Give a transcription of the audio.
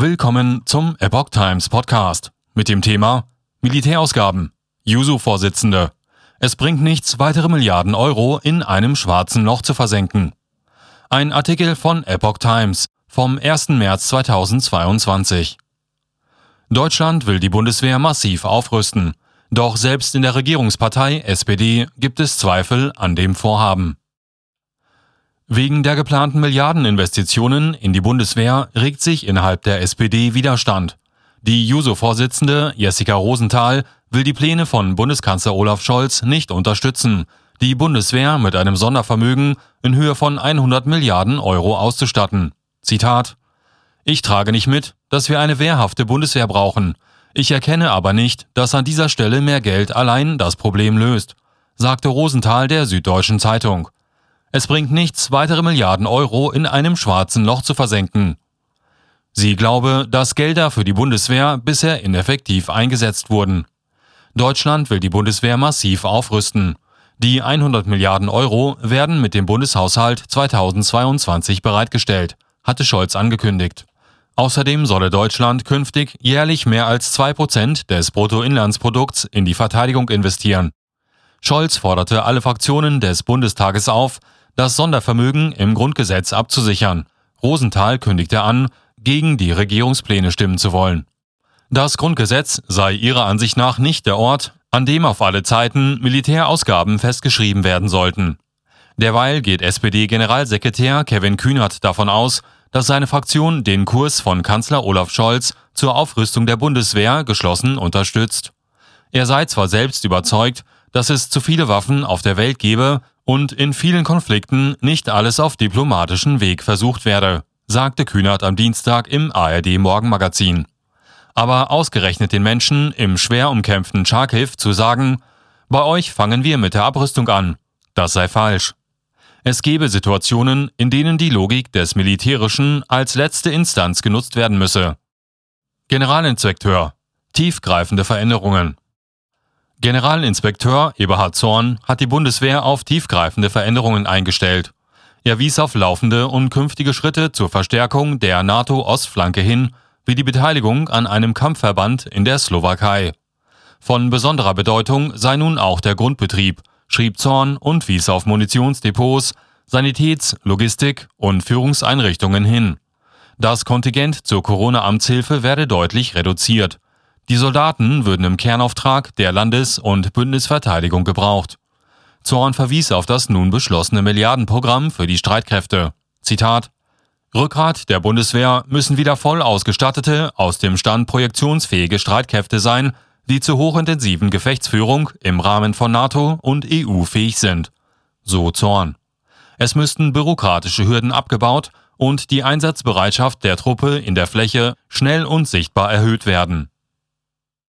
Willkommen zum Epoch Times Podcast mit dem Thema Militärausgaben. Juso-Vorsitzende. Es bringt nichts, weitere Milliarden Euro in einem schwarzen Loch zu versenken. Ein Artikel von Epoch Times vom 1. März 2022. Deutschland will die Bundeswehr massiv aufrüsten. Doch selbst in der Regierungspartei SPD gibt es Zweifel an dem Vorhaben. Wegen der geplanten Milliardeninvestitionen in die Bundeswehr regt sich innerhalb der SPD Widerstand. Die Juso-Vorsitzende Jessica Rosenthal will die Pläne von Bundeskanzler Olaf Scholz nicht unterstützen, die Bundeswehr mit einem Sondervermögen in Höhe von 100 Milliarden Euro auszustatten. Zitat Ich trage nicht mit, dass wir eine wehrhafte Bundeswehr brauchen. Ich erkenne aber nicht, dass an dieser Stelle mehr Geld allein das Problem löst, sagte Rosenthal der Süddeutschen Zeitung. Es bringt nichts, weitere Milliarden Euro in einem schwarzen Loch zu versenken. Sie glaube, dass Gelder für die Bundeswehr bisher ineffektiv eingesetzt wurden. Deutschland will die Bundeswehr massiv aufrüsten. Die 100 Milliarden Euro werden mit dem Bundeshaushalt 2022 bereitgestellt, hatte Scholz angekündigt. Außerdem solle Deutschland künftig jährlich mehr als zwei Prozent des Bruttoinlandsprodukts in die Verteidigung investieren. Scholz forderte alle Fraktionen des Bundestages auf, das Sondervermögen im Grundgesetz abzusichern. Rosenthal kündigte an, gegen die Regierungspläne stimmen zu wollen. Das Grundgesetz sei ihrer Ansicht nach nicht der Ort, an dem auf alle Zeiten Militärausgaben festgeschrieben werden sollten. Derweil geht SPD-Generalsekretär Kevin Kühnert davon aus, dass seine Fraktion den Kurs von Kanzler Olaf Scholz zur Aufrüstung der Bundeswehr geschlossen unterstützt. Er sei zwar selbst überzeugt, dass es zu viele Waffen auf der Welt gebe und in vielen Konflikten nicht alles auf diplomatischen Weg versucht werde, sagte Kühnert am Dienstag im ARD Morgenmagazin. Aber ausgerechnet den Menschen im schwer umkämpften Charkiw zu sagen, bei euch fangen wir mit der Abrüstung an, das sei falsch. Es gebe Situationen, in denen die Logik des Militärischen als letzte Instanz genutzt werden müsse. Generalinspekteur. Tiefgreifende Veränderungen. Generalinspekteur Eberhard Zorn hat die Bundeswehr auf tiefgreifende Veränderungen eingestellt. Er wies auf laufende und künftige Schritte zur Verstärkung der NATO-Ostflanke hin, wie die Beteiligung an einem Kampfverband in der Slowakei. Von besonderer Bedeutung sei nun auch der Grundbetrieb, schrieb Zorn und wies auf Munitionsdepots, Sanitäts-, Logistik- und Führungseinrichtungen hin. Das Kontingent zur Corona-Amtshilfe werde deutlich reduziert. Die Soldaten würden im Kernauftrag der Landes- und Bündnisverteidigung gebraucht. Zorn verwies auf das nun beschlossene Milliardenprogramm für die Streitkräfte. Zitat Rückgrat der Bundeswehr müssen wieder voll ausgestattete, aus dem Stand projektionsfähige Streitkräfte sein, die zur hochintensiven Gefechtsführung im Rahmen von NATO und EU fähig sind. So Zorn. Es müssten bürokratische Hürden abgebaut und die Einsatzbereitschaft der Truppe in der Fläche schnell und sichtbar erhöht werden.